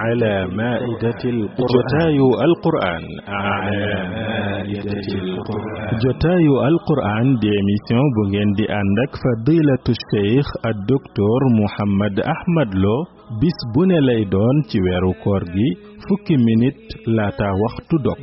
على مائدة القرآن. جتاي القرآن. جتاي القرآن دي ميسيون بوغين دي عندك فضيلة الشيخ الدكتور محمد أحمد لو. Bis bu ne lay doon ci weeru koor gi fukki minute laata waxtu dog.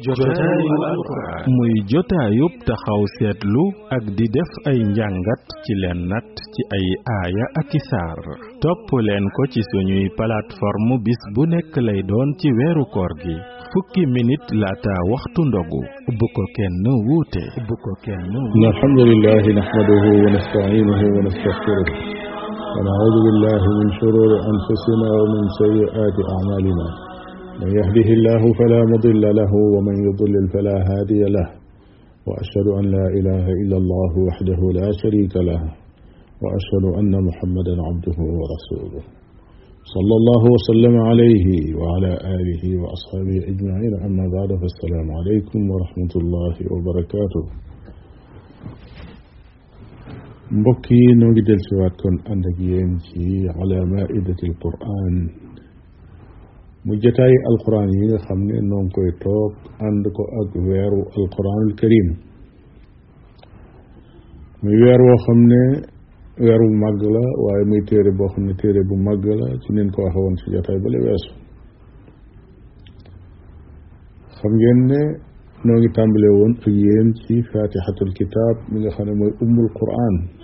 Muy jotaayub taxaw seetlu ak di def ay njàngat ci leen nat ci ay aaya ak i saar. Topp leen ko ci suñuy plateforme bis bu nekk lay doon ci weeru koor gi fukki minute laata waxtu ndogu. Bu ko kenn wuute. Bu ko kenn alhamdulillah nahmaduhu wa nasta'inuhu wa nastaghfiruh ونعوذ بالله من شرور أنفسنا ومن سيئات أعمالنا. من يهده الله فلا مضل له ومن يضلل فلا هادي له. وأشهد أن لا إله إلا الله وحده لا شريك له. وأشهد أن محمدا عبده ورسوله. صلى الله وسلم عليه وعلى آله وأصحابه أجمعين. أما بعد فالسلام عليكم ورحمة الله وبركاته. مبكي نوجد سواتكن أن تجين في على مائدة القرآن. مجتاي القرآن هنا خمني أنهم كي توق عندك أكبر القرآن الكريم. ميوير وخمني ويرو مغلا واي مي تيري بو خمني تيري بو مغلا تنين كو أخوان في جتاي بلي ويسو. خمجيني نوجد تنبلي وون في فاتحة الكتاب من خمني أم القرآن.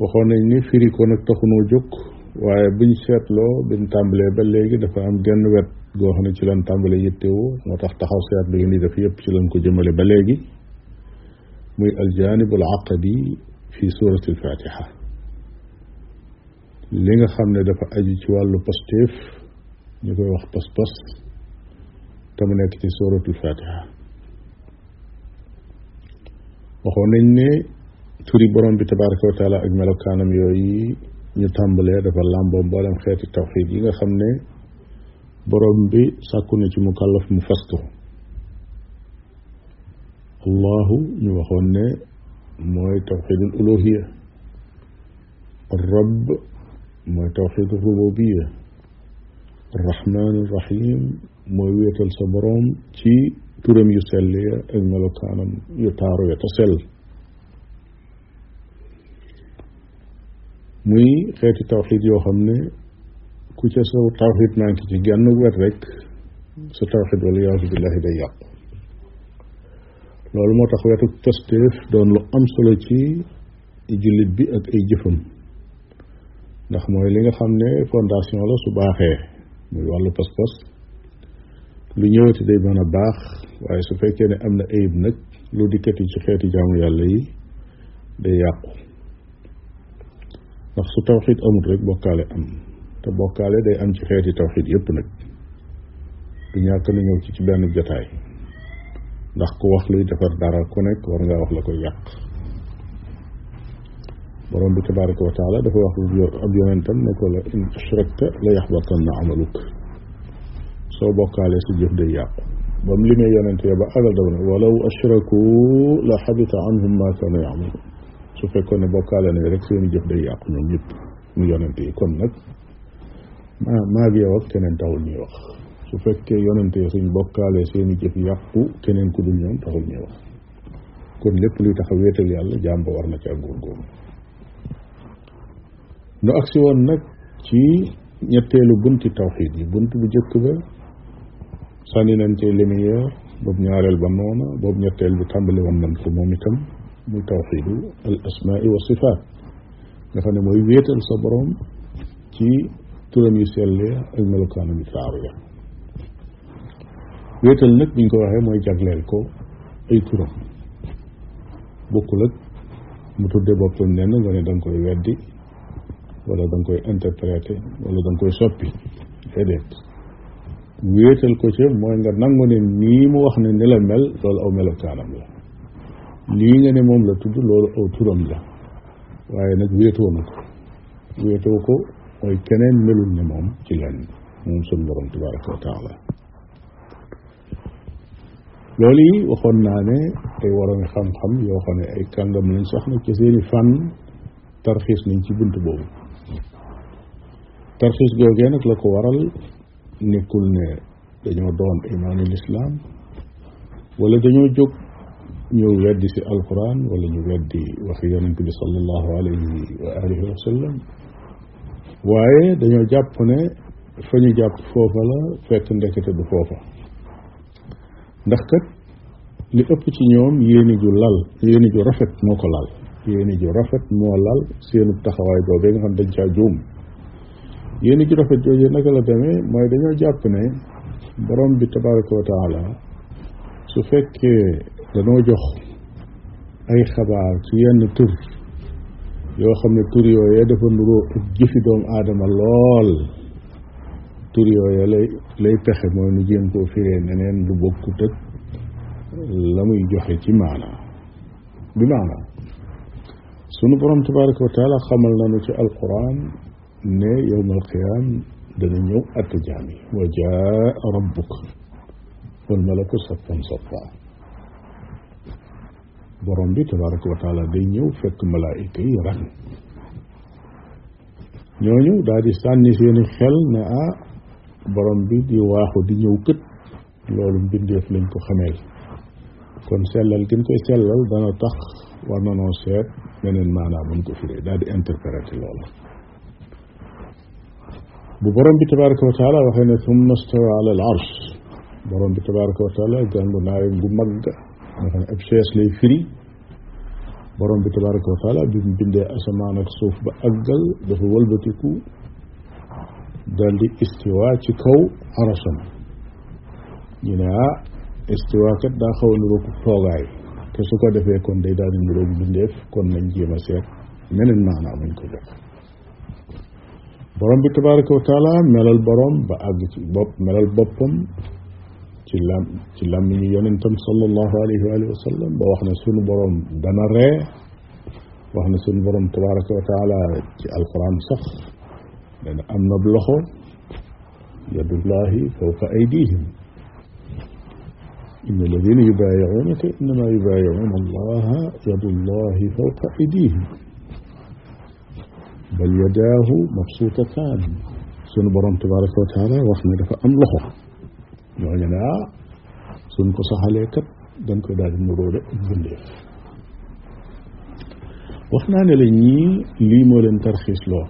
Waxoon nañ ni firi ko nag taxunoo jóg waaye buñ seetloo biñ tàmbalee ba léegi dafa am genn wet goo xam ne ci lan tàmbale yittewoo moo tax taxaw seetlu yi ni def yëpp ci lan ko jëmale ba léegi. Muy aljanib al aqadi fi surati alfatiha li nga xam ne dafa aju ci wàllu pastéef ñu koy wax pas-pas te mu nekk ci suratul waxoon nañ turi borom bi tabaraka wa taala ak melokaanam yooyu ñu tàmbalee dafa làmboo mboolem xeeti tawxid yi nga xam ne borom bi sàkku na ci mu kàllaf mu fas ko allahu ñu waxoon ne mooy tawxidul uluhiya rabb mooy tawxidul rububiya arrahman arrahim mooy wéetal sa borom ci turam yu sell ya ak melokaanam yu taaru muy xeeti tawxid yoo xam ne ku ca sa tawxid manqué ci genn wet rek sa tawxid wala yaasu billahi day yàqu. Loolu moo tax wetu pasteef doon lu am solo ci jullit bi ak ay jëfam. Ndax mooy li nga xam ne fondation la su baaxee muy wàllu pas-pas. Lu ñëwati day mën a baax waaye su fekkee ne am na ayib nag lu dikkati ci xeeti jaamu yàlla yi day yàqu. Ndax su tawxid amul rek bokkaale am te bokkaale day am ci xeeti tawxid yépp nag du ñàkk na ñëw ci ci benn jotaay ndax ku wax luy defar dara ku nekk war ngaa wax la koy yàq borom bi tabaraka wa taala dafa wax ab yonentam ne ko la in ashrakta la yaxbatanna amaluk soo bokkaalee sa jëf day yàqu ba mu limee yonent ya ba agal daw ne walaw ashraku la xabita anhum ma kaanu yamalu su fekkoon ne bokkaale nañ rek seeni jëf day yàqu ñoom ñëpp mu yonent yi. Kon nag maa maag yow ak keneen taxul ñuy wax. Su fekkee yonent yi suñ bokkaalee seeni jëf yàqu keneen ku dul ñoom taxul ñuy wax. Kon lépp luy tax a wéetal yàlla jaam ba war na ci ak góorgóorlu. Nu agsi woon nag ci ñetteelu bunti tawxiid yi. Bunt bu jëkk ba sànni ci lumière boobu ñaareel ba noona boobu ñetteel bi tàmbali woon ko moom itam. من توحيد الأسماء والصفات. نفن مهوية الصبرهم كي تلم يسير لها الملوكان المتعارية ويت النك بين كواهي مهي جاغلالكو أي كرم بقلت متود بابتون نانا غاني دانكو يودي ولا دانكو ينترپراتي ولا دانكو يسوبي هدهت ويتل كوشي مهي نغنى نيمو وخنى نلمل لول أو ملوكان المتعارية lii nga ne moom la tudd loolu aw turam la. Waaye nag wéetoo na ko. Wéetoo ko mooy keneen melul ne moom ci lenn moom sun borom tabaraka wa taala. Yi waxoon naa ne ay waroon xam-xam yoo xam ne ay kàngam lañ sax na ci seeni fànn tarxiis nañ ci bunt boobu. Tarxiis googee nag la ko waral nekkul ne dañoo doon imaanu lislaam wala dañoo jóg ñëw weddi si alquran wala ñu weddi waxi yonent bi sallallahu alayhi wa alihi wa sallam waaye dañoo jàpp ne fa ñu jàpp foofa la fekk ndekete du foofa ndax kat li ëpp ci ñoom yéeni ju lal yéeni ju rafet moo ko lal yéeni ju rafet moo lal seenu taxawaay boobee nga xam dañ caa juum yéeni ju rafet jooju naka la demee mooy dañoo jàpp ne borom bi tabaraka wa taala su fekkee dañoo jox ay xabaar ci yenn tur yoo xam ne tur yooyee dafa nuroo ak jëfi doomu aadama lool tur yooyee lay lay pexe mooy nu jéem koo firee neneen lu bokkut ak la muy joxe ci maanaa bi maanaa sunu borom tabaraka wa taala xamal nañu ci alquran ne yowmal qiyaam dana ñëw atte jaam yi wa jaa rabbuka wal malaku saffan saffa borom bi tabaraka wa taala day ñëw fekk malaayika yi ran ñooñu daal di sànni seeni xel ne ah borom bi di waaxu di ñëw kët loolu mbindeef lañ ko xameel kon sellal gën koy sellal dana tax war na noo seet beneen maanaam buñ ko firee daal di interpréter loolu bu borom bi tabaraka wa taala waxee ne summa stawa ala al arsh borom bi tabaraka wa taala gàngu naayam gu mag ne ab chaise lay firi borom bi tabaraka wa taala bi mu bindee asamaan ak suuf ba àggal dafa wëlbatiku dal di istiwa ci kaw arasam ñu ne ah istiwa kat daa xaw a niroog toogaay te su ko defee kon day daal di niroog bindeef kon nañ jéem a seet meneen maanaam muñ ko jox borom bi tabaraka wa taala melal borom ba àgg ci bopp melal boppam ci lam ci làmmiñu yonentam sallallahu alayhi wa alihi wa sallam ba wax ne sunu borom dana ree wax ne sunu borom tabaraka wa taala ci alquran sax dana am na loxo yadullahi fawqa aydihim alladina yubayiunaka innama yubayiuna allaha yadullahi fawqa aydihim bal yadaahu mabsuutataan sunu borom tabaraka wa taala wax ne dafa am loxo ñooñu ne ah suñ ko saxalee kat dañ koy daal di nuróole ak bindeef wax naa ne la lii moo leen tarxiis loo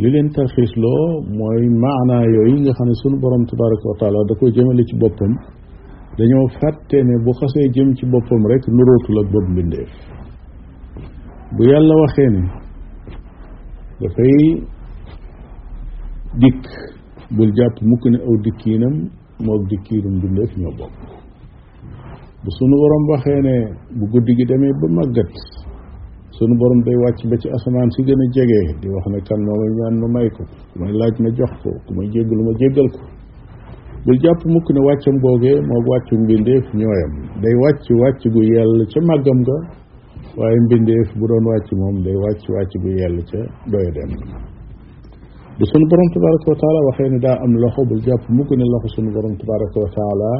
li leen tarxiis loo mooy maanaa yooyu nga xam ne sunu borom tabaraka wa da ko jëmale ci boppam. Dañoo fàtte ne bu xasee jëm ci boppam rek nuróotul ak bopp mbindeef. Bu yàlla waxee ne dafay dikk bul jàpp mukk ne aw dikkiinam moog dikkiinam bindeef ñoo bokk bu sunu borom waxee ne bu guddi gi demee ba màggat sunu borom day wàcc ba ci asamaan si gën a di wax ne kan moo may ñaan ma may ko ku may laaj ma jox ko ku may jéggalu ma jéggal ko bul jàpp mukk ne wàccam boogee moog wàccu mbindeef ñooyam day wàcc wàcc gu yell ca màggam ga waaye mbindeef bu doon wàcc moom day wàcc wàcc gu yell ca doya dem bu sunu borom tabaraka wa taala waxee ne daa am loxo bul jàpp mukk ne loxo sunu borom tabaraka wa taala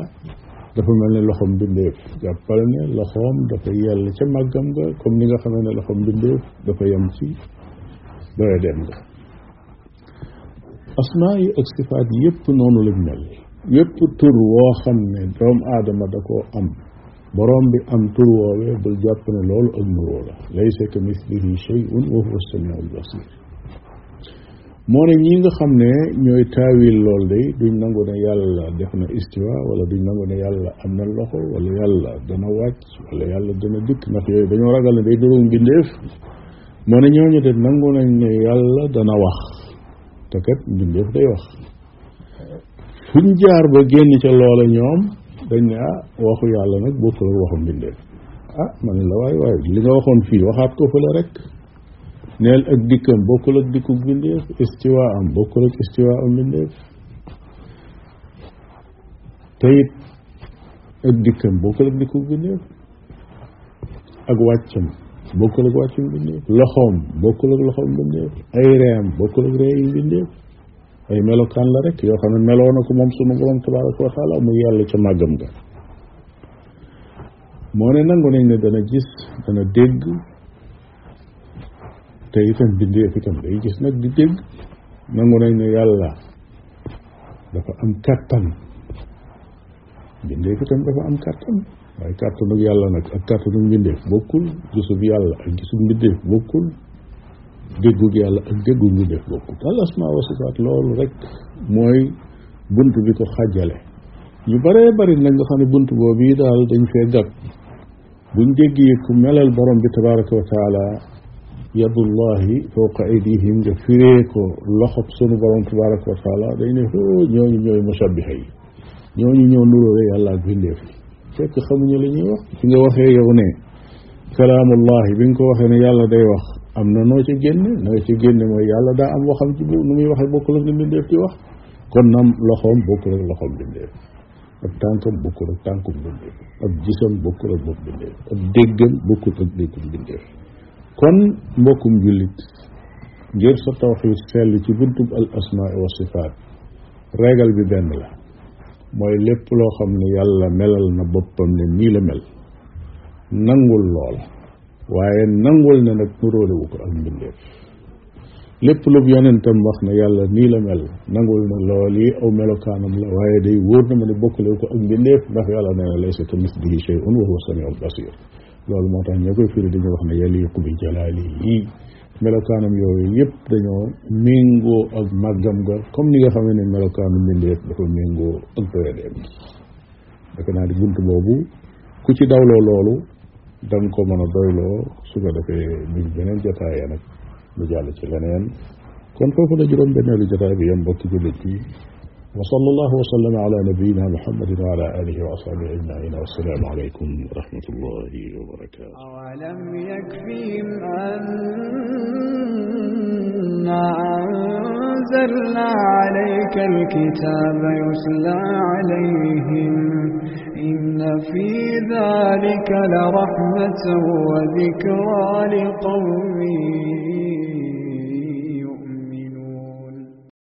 dafa mel ne loxom mbindeef jàppal ne loxoom dafa yell ca màggam nga comme ni nga xamee ne loxom mbindeef dafa yem ci doya dem nga asmaa yi ak sifaat yépp noonu lañ mel yépp tur woo xam ne doomu aadama da koo am borom bi am tur woowee bul jàpp ne loolu ak nuroo la laysa ka mislihi shay'un wa huwa as-sami'ul basir moo ne ñi nga xam ne ñooy taawil lool de duñ nangu ne yàlla def na istiwa wala duñ nangu ne yàlla am na loxo wala yàlla dana wàcc wala yàlla dana dikk ndax yooyu dañoo ragal ne day durum mbindeef. moo ne ñooñu de nangu nañ ne yàlla dana wax te kat mbindeef day wax. fuñ jaar ba génn ca loola ñoom dañ ne ah waxu yàlla nag bokkul ak waxu mbindeef. ah ma ne la waay waay li nga waxoon fii waxaat ko fële rek. Neel ak dikkam bokkul ak dikku mbindeef istiwa am bokkul ak istiwa am mbindeef. Te ak dikkam bokkul ak dikku mbindeef. Ak wàccam bokkul ak wàccum mbindeef. Loxoom bokkul ak loxoom mbindeef. Ay reem bokkul ak ree yi mbindeef. Ay melokaan la rek yoo xam ne meloo na ko moom sunu borom tabaraka wa taala mu yàlla ca màggam ga. Moo ne nangu nañ ne dana gis dana dégg te itam bindeef itam day gis nag di dégg nangu nañ ne yàlla dafa am kàttan bindeef itam dafa am kàttan waaye kàttanug yàlla nag ak kàttanug mbindeef bokkul gisub yàlla ak gisub mbindeef bokkul déggug yàlla ak déggug mbindeef bokkul al asmaa wa sifaat loolu rek mooy bunt bi ko xàjjale ñu baree bari nag nga xam ne bunt boobu yi daal dañ fee gàtt buñ déggee ku melal borom bi tabaraka wa taala يد الله فوق أيديهم فريكو لخب سنو برون تبارك وتعالى. دين هو نيو نيو مشابهي. نيو نيو نورو ري الله بالله تك خمني لني وخ. كي وخي يغني. كلام الله بينكو وخي ني يالا داي وخ. امنا نو سي ген نو سي ген مو يالا دا أم وخم تي بو نمي وخي بوكو لك نين ديف تي وخ. كون نام لخوم بوكو لك لخوم نين ديف أب تانكم بوكو لك تانكم نين ديف أب جيسون بوكو لك بوكو نين ديف أب ديغن بوكو لك ديغن نين ديف kon mbokkum jullit ngir sa tawxiid sell ci buntub al asmaa wa sifaat régal bi benn la mooy lépp loo xam ne yàlla melal na boppam ne nii la mel. Nangul loola waaye nangul ne nag nuróolewu ko ak mbindeef. Lépp lu yonentam wax na yàlla nii la mel nangul ne lool yi aw melokaanam la waaye day wóor na ma ne bokkalewu ko ak mbindeef ndax yàlla nee na laysa ka mislihi shay'un wa huwa samiul basir. Loolu moo tax ñoo koy firi dañu wax ne yaliqu bi jalaalihi melokaanam yooyu yëpp dañoo méngoo ak màggam ga comme ni nga xamee ne melokaanu mbindeef dafa méngoo ak doyadeem defe naa di bunt boobu ku ci dawloo loolu da nga ko mën a doyloo su ko defee buñ beneen jotaaya nag lu jàll ci leneen. Kon foofu la juróom benneelu jotaay bi yem mbokki jullit yi. وصلى الله وسلم على نبينا محمد وعلى آله وأصحابه أجمعين والسلام عليكم ورحمة الله وبركاته. أولم يكفهم أنا أنزلنا عليك الكتاب يسلى عليهم إن في ذلك لرحمة وذكرى لقومهم